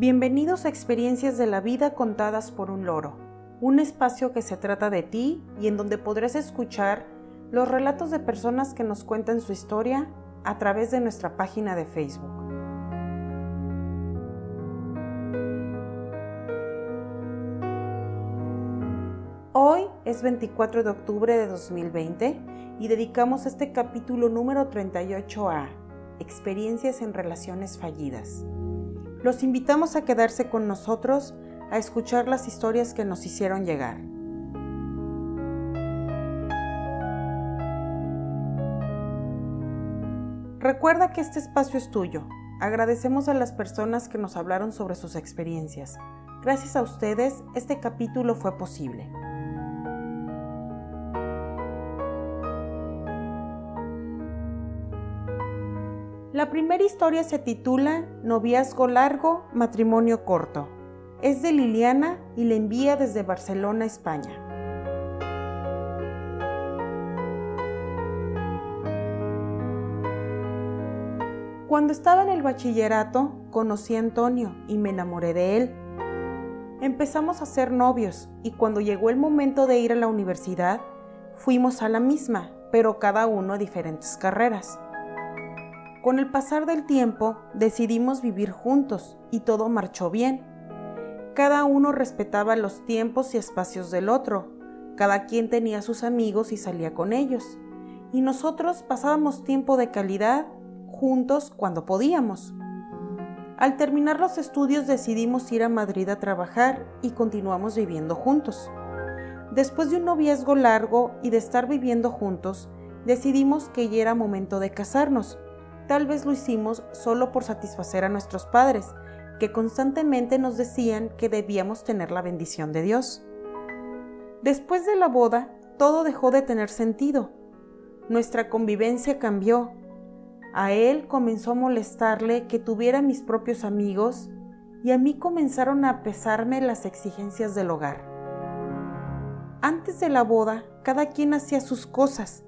Bienvenidos a Experiencias de la Vida contadas por un loro, un espacio que se trata de ti y en donde podrás escuchar los relatos de personas que nos cuentan su historia a través de nuestra página de Facebook. Hoy es 24 de octubre de 2020 y dedicamos este capítulo número 38 a Experiencias en relaciones fallidas. Los invitamos a quedarse con nosotros a escuchar las historias que nos hicieron llegar. Recuerda que este espacio es tuyo. Agradecemos a las personas que nos hablaron sobre sus experiencias. Gracias a ustedes, este capítulo fue posible. La primera historia se titula Noviazgo largo, matrimonio corto. Es de Liliana y la envía desde Barcelona, España. Cuando estaba en el bachillerato, conocí a Antonio y me enamoré de él. Empezamos a ser novios y cuando llegó el momento de ir a la universidad, fuimos a la misma, pero cada uno a diferentes carreras. Con el pasar del tiempo decidimos vivir juntos y todo marchó bien. Cada uno respetaba los tiempos y espacios del otro, cada quien tenía sus amigos y salía con ellos, y nosotros pasábamos tiempo de calidad juntos cuando podíamos. Al terminar los estudios decidimos ir a Madrid a trabajar y continuamos viviendo juntos. Después de un noviazgo largo y de estar viviendo juntos, decidimos que ya era momento de casarnos Tal vez lo hicimos solo por satisfacer a nuestros padres, que constantemente nos decían que debíamos tener la bendición de Dios. Después de la boda, todo dejó de tener sentido. Nuestra convivencia cambió. A él comenzó a molestarle que tuviera mis propios amigos y a mí comenzaron a pesarme las exigencias del hogar. Antes de la boda, cada quien hacía sus cosas.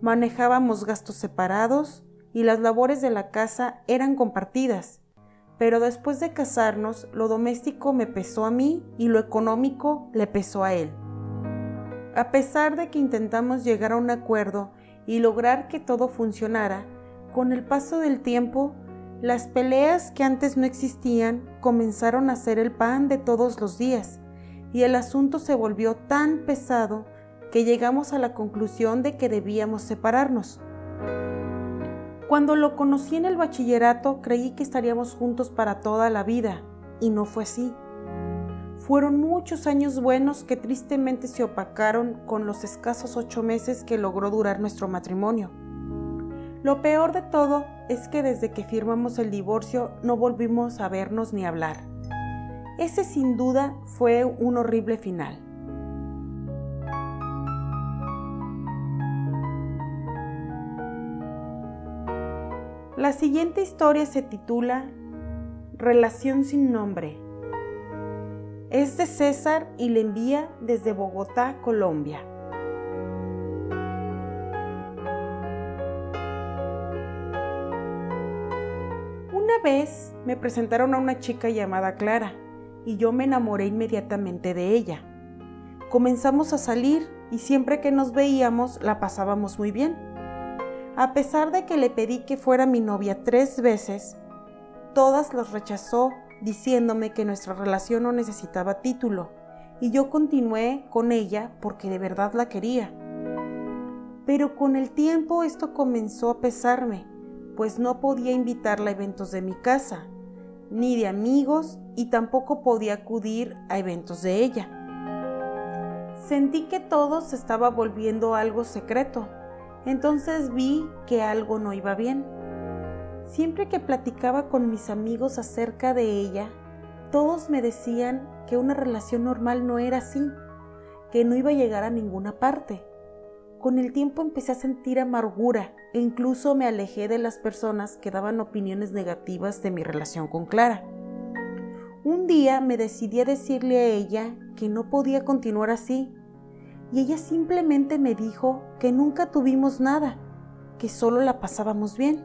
Manejábamos gastos separados, y las labores de la casa eran compartidas, pero después de casarnos lo doméstico me pesó a mí y lo económico le pesó a él. A pesar de que intentamos llegar a un acuerdo y lograr que todo funcionara, con el paso del tiempo, las peleas que antes no existían comenzaron a ser el pan de todos los días y el asunto se volvió tan pesado que llegamos a la conclusión de que debíamos separarnos. Cuando lo conocí en el bachillerato creí que estaríamos juntos para toda la vida y no fue así. Fueron muchos años buenos que tristemente se opacaron con los escasos ocho meses que logró durar nuestro matrimonio. Lo peor de todo es que desde que firmamos el divorcio no volvimos a vernos ni hablar. Ese sin duda fue un horrible final. La siguiente historia se titula Relación sin nombre. Es de César y le envía desde Bogotá, Colombia. Una vez me presentaron a una chica llamada Clara y yo me enamoré inmediatamente de ella. Comenzamos a salir y siempre que nos veíamos la pasábamos muy bien. A pesar de que le pedí que fuera mi novia tres veces, todas los rechazó diciéndome que nuestra relación no necesitaba título y yo continué con ella porque de verdad la quería. Pero con el tiempo esto comenzó a pesarme, pues no podía invitarla a eventos de mi casa, ni de amigos y tampoco podía acudir a eventos de ella. Sentí que todo se estaba volviendo algo secreto entonces vi que algo no iba bien. Siempre que platicaba con mis amigos acerca de ella, todos me decían que una relación normal no era así, que no iba a llegar a ninguna parte. Con el tiempo empecé a sentir amargura e incluso me alejé de las personas que daban opiniones negativas de mi relación con Clara. Un día me decidí a decirle a ella que no podía continuar así, y ella simplemente me dijo que nunca tuvimos nada, que solo la pasábamos bien.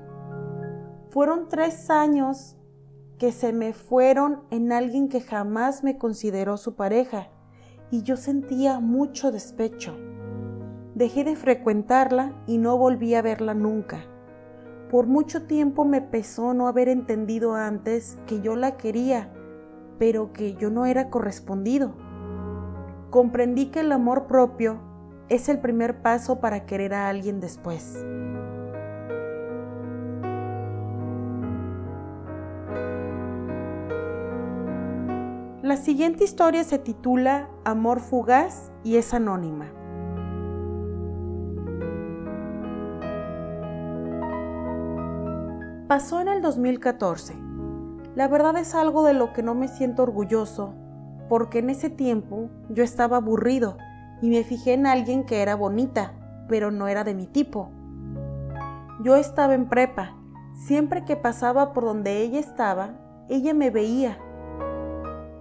Fueron tres años que se me fueron en alguien que jamás me consideró su pareja y yo sentía mucho despecho. Dejé de frecuentarla y no volví a verla nunca. Por mucho tiempo me pesó no haber entendido antes que yo la quería, pero que yo no era correspondido. Comprendí que el amor propio es el primer paso para querer a alguien después. La siguiente historia se titula Amor fugaz y es anónima. Pasó en el 2014. La verdad es algo de lo que no me siento orgulloso, porque en ese tiempo yo estaba aburrido y me fijé en alguien que era bonita, pero no era de mi tipo. Yo estaba en prepa. Siempre que pasaba por donde ella estaba, ella me veía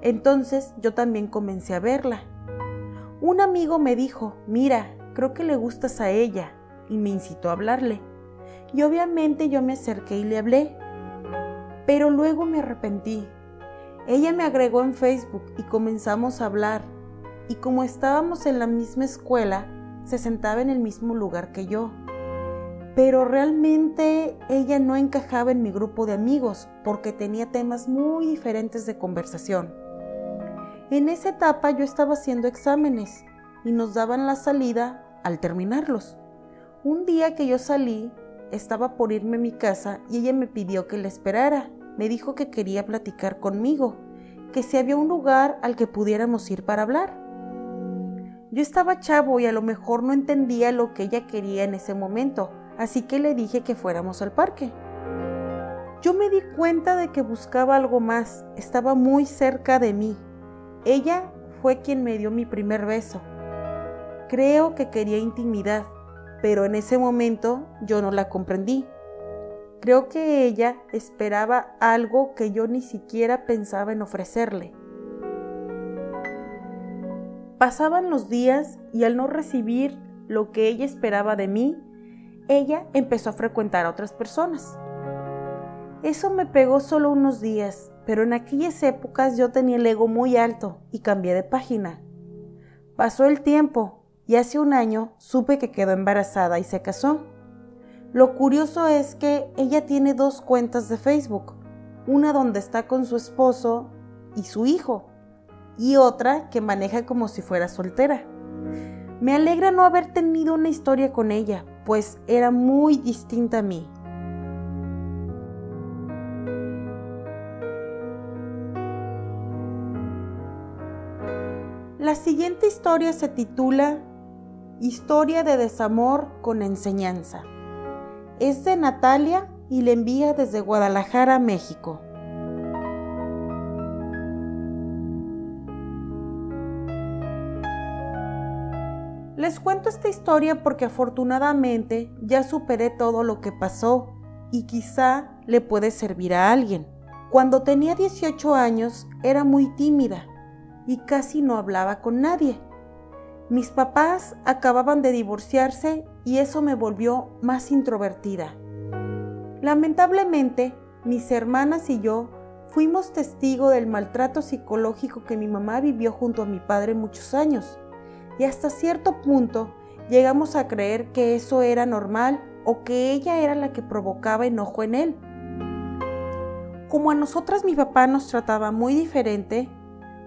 entonces yo también comencé a verla. Un amigo me dijo, mira, creo que le gustas a ella, y me incitó a hablarle. Y obviamente yo me acerqué y le hablé. Pero luego me arrepentí. Ella me agregó en Facebook y comenzamos a hablar. Y como estábamos en la misma escuela, se sentaba en el mismo lugar que yo. Pero realmente ella no encajaba en mi grupo de amigos porque tenía temas muy diferentes de conversación. En esa etapa yo estaba haciendo exámenes y nos daban la salida al terminarlos. Un día que yo salí, estaba por irme a mi casa y ella me pidió que la esperara. Me dijo que quería platicar conmigo, que si había un lugar al que pudiéramos ir para hablar. Yo estaba chavo y a lo mejor no entendía lo que ella quería en ese momento, así que le dije que fuéramos al parque. Yo me di cuenta de que buscaba algo más, estaba muy cerca de mí, ella fue quien me dio mi primer beso. Creo que quería intimidad, pero en ese momento yo no la comprendí. Creo que ella esperaba algo que yo ni siquiera pensaba en ofrecerle. Pasaban los días y al no recibir lo que ella esperaba de mí, ella empezó a frecuentar a otras personas. Eso me pegó solo unos días, pero en aquellas épocas yo tenía el ego muy alto y cambié de página. Pasó el tiempo y hace un año supe que quedó embarazada y se casó. Lo curioso es que ella tiene dos cuentas de Facebook, una donde está con su esposo y su hijo, y otra que maneja como si fuera soltera. Me alegra no haber tenido una historia con ella, pues era muy distinta a mí. La siguiente historia se titula Historia de desamor con enseñanza. Es de Natalia y le envía desde Guadalajara, México. Les cuento esta historia porque afortunadamente ya superé todo lo que pasó y quizá le puede servir a alguien. Cuando tenía 18 años era muy tímida y casi no hablaba con nadie. Mis papás acababan de divorciarse y eso me volvió más introvertida. Lamentablemente, mis hermanas y yo fuimos testigo del maltrato psicológico que mi mamá vivió junto a mi padre muchos años y hasta cierto punto llegamos a creer que eso era normal o que ella era la que provocaba enojo en él. Como a nosotras mi papá nos trataba muy diferente,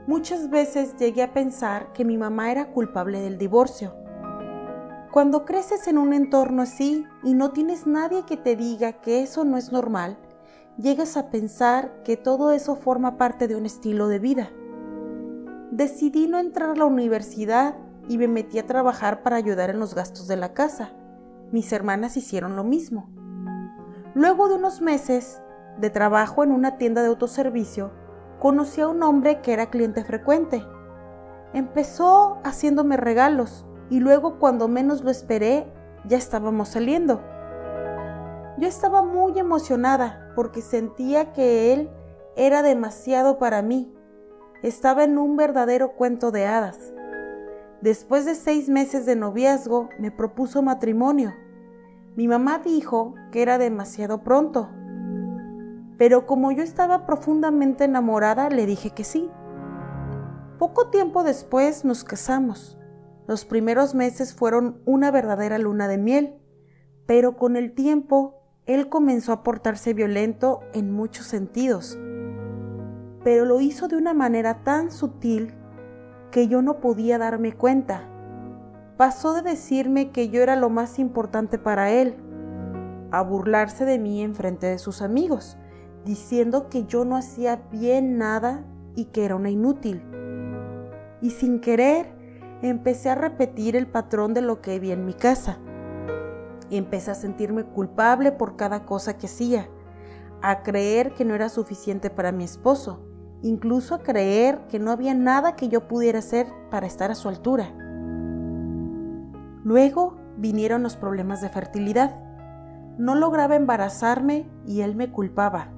Muchas veces llegué a pensar que mi mamá era culpable del divorcio. Cuando creces en un entorno así y no tienes nadie que te diga que eso no es normal, llegas a pensar que todo eso forma parte de un estilo de vida. Decidí no entrar a la universidad y me metí a trabajar para ayudar en los gastos de la casa. Mis hermanas hicieron lo mismo. Luego de unos meses de trabajo en una tienda de autoservicio, conocí a un hombre que era cliente frecuente. Empezó haciéndome regalos y luego cuando menos lo esperé ya estábamos saliendo. Yo estaba muy emocionada porque sentía que él era demasiado para mí. Estaba en un verdadero cuento de hadas. Después de seis meses de noviazgo me propuso matrimonio. Mi mamá dijo que era demasiado pronto, pero como yo estaba profundamente enamorada, le dije que sí. Poco tiempo después nos casamos. Los primeros meses fueron una verdadera luna de miel, pero con el tiempo él comenzó a portarse violento en muchos sentidos, pero lo hizo de una manera tan sutil que yo no podía darme cuenta. Pasó de decirme que yo era lo más importante para él, a burlarse de mí en frente de sus amigos, diciendo que yo no hacía bien nada y que era una inútil. Y sin querer, empecé a repetir el patrón de lo que vi en mi casa. Y empecé a sentirme culpable por cada cosa que hacía, a creer que no era suficiente para mi esposo, incluso a creer que no había nada que yo pudiera hacer para estar a su altura. Luego vinieron los problemas de fertilidad. No lograba embarazarme y él me culpaba.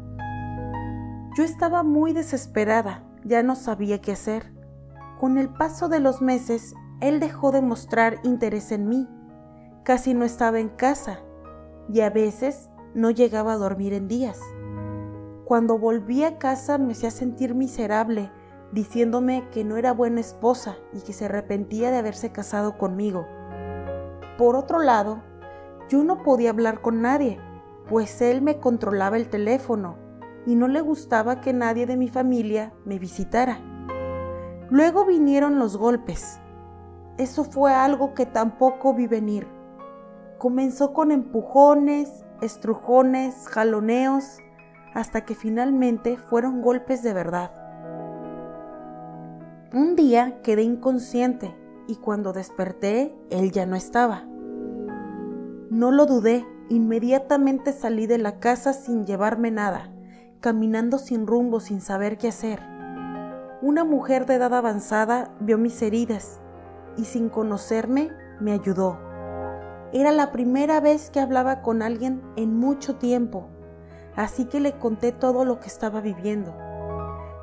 Yo estaba muy desesperada, ya no sabía qué hacer. Con el paso de los meses, él dejó de mostrar interés en mí. Casi no estaba en casa y a veces no llegaba a dormir en días. Cuando volví a casa me hacía sentir miserable, diciéndome que no era buena esposa y que se arrepentía de haberse casado conmigo. Por otro lado, yo no podía hablar con nadie, pues él me controlaba el teléfono y no le gustaba que nadie de mi familia me visitara. Luego vinieron los golpes. Eso fue algo que tampoco vi venir. Comenzó con empujones, estrujones, jaloneos, hasta que finalmente fueron golpes de verdad. Un día quedé inconsciente y cuando desperté él ya no estaba. No lo dudé, inmediatamente salí de la casa sin llevarme nada caminando sin rumbo, sin saber qué hacer. Una mujer de edad avanzada vio mis heridas y sin conocerme me ayudó. Era la primera vez que hablaba con alguien en mucho tiempo, así que le conté todo lo que estaba viviendo.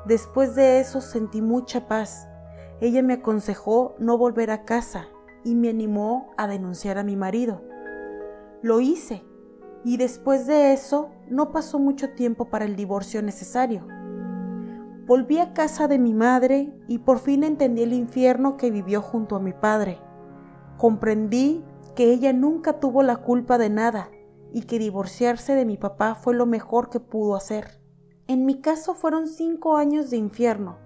Después de eso sentí mucha paz. Ella me aconsejó no volver a casa y me animó a denunciar a mi marido. Lo hice y después de eso no pasó mucho tiempo para el divorcio necesario. Volví a casa de mi madre y por fin entendí el infierno que vivió junto a mi padre. Comprendí que ella nunca tuvo la culpa de nada y que divorciarse de mi papá fue lo mejor que pudo hacer. En mi caso fueron cinco años de infierno,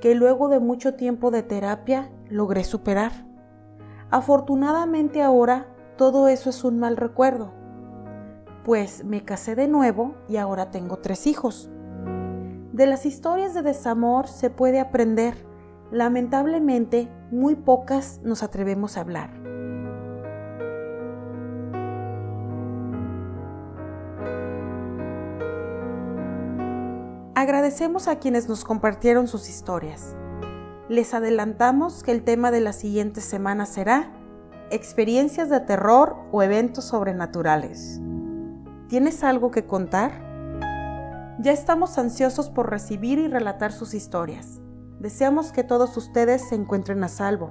que luego de mucho tiempo de terapia logré superar. Afortunadamente ahora todo eso es un mal recuerdo pues me casé de nuevo y ahora tengo tres hijos. De las historias de desamor se puede aprender. Lamentablemente, muy pocas nos atrevemos a hablar. Agradecemos a quienes nos compartieron sus historias. Les adelantamos que el tema de la siguiente semana será experiencias de terror o eventos sobrenaturales. ¿Tienes algo que contar? Ya estamos ansiosos por recibir y relatar sus historias. Deseamos que todos ustedes se encuentren a salvo.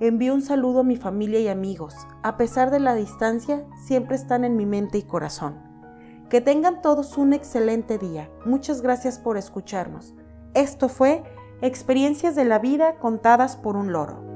Envío un saludo a mi familia y amigos. A pesar de la distancia, siempre están en mi mente y corazón. Que tengan todos un excelente día. Muchas gracias por escucharnos. Esto fue Experiencias de la vida contadas por un loro.